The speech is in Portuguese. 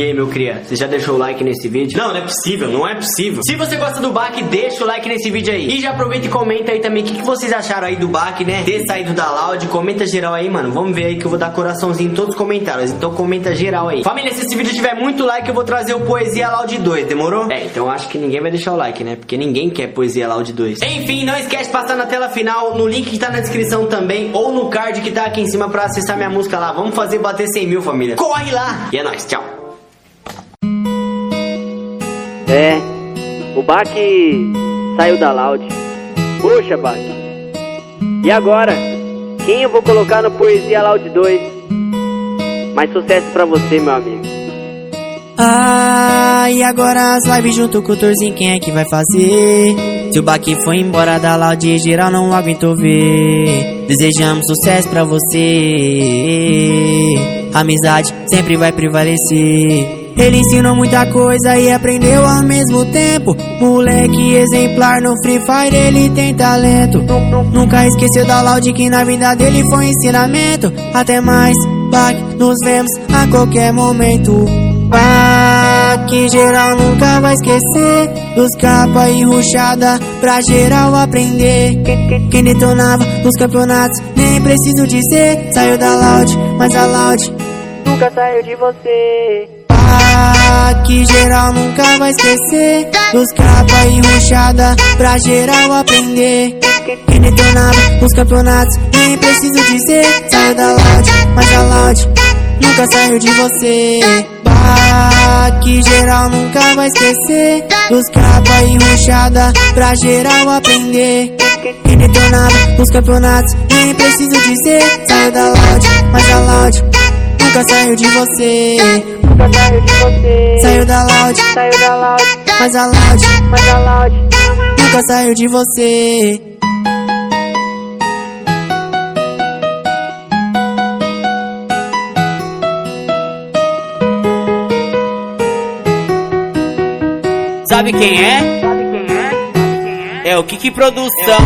E aí, meu cria, você já deixou o like nesse vídeo? Não, não é possível, não é possível. Se você gosta do Baque, deixa o like nesse vídeo aí. E já aproveita e comenta aí também o que, que vocês acharam aí do Baque, né? Ter saído da Loud. Comenta geral aí, mano. Vamos ver aí que eu vou dar coraçãozinho em todos os comentários. Então comenta geral aí. Família, se esse vídeo tiver muito like, eu vou trazer o Poesia Loud 2, demorou? É, então acho que ninguém vai deixar o like, né? Porque ninguém quer Poesia Loud 2. Enfim, não esquece de passar na tela final, no link que tá na descrição também, ou no card que tá aqui em cima pra acessar minha música lá. Vamos fazer bater 100 mil, família. Corre lá! E é nóis, tchau. É, o Bach saiu da Loud. Poxa, Bach. E agora? Quem eu vou colocar no Poesia Loud 2? Mais sucesso pra você, meu amigo. Ah, e agora as lives junto com o Torzinho, quem é que vai fazer? Se o Bach foi embora da Loud, geral não aguentou ver. Desejamos sucesso pra você. Amizade sempre vai prevalecer. Ele ensinou muita coisa e aprendeu ao mesmo tempo. Moleque exemplar no Free Fire, ele tem talento. Nunca esqueceu da Loud que na vida dele foi ensinamento. Até mais, Back, nos vemos a qualquer momento. Back, geral nunca vai esquecer. Dos capa e ruchada pra geral aprender. Quem detonava nos campeonatos, nem preciso dizer. Saiu da Loud, mas a Loud Nunca saiu de você. Que geral nunca vai esquecer Dos capa e ruchada Pra geral aprender. Quem detonava os campeonatos Nem preciso dizer. Saiu da Loud, mas a Loud Nunca saiu de você. Que geral nunca vai esquecer Dos capa e ruchada Pra geral aprender. Quem detonava os campeonatos Nem preciso dizer. Saiu da Loud, mas a Loud Nunca saiu de você Nunca saiu de você. Saiu da Loud, Saiu da Loud, mas a Loud mas a Loud. nunca saiu de você. Sabe quem é? Sabe quem é? Sabe quem é? É o Kiki Produção.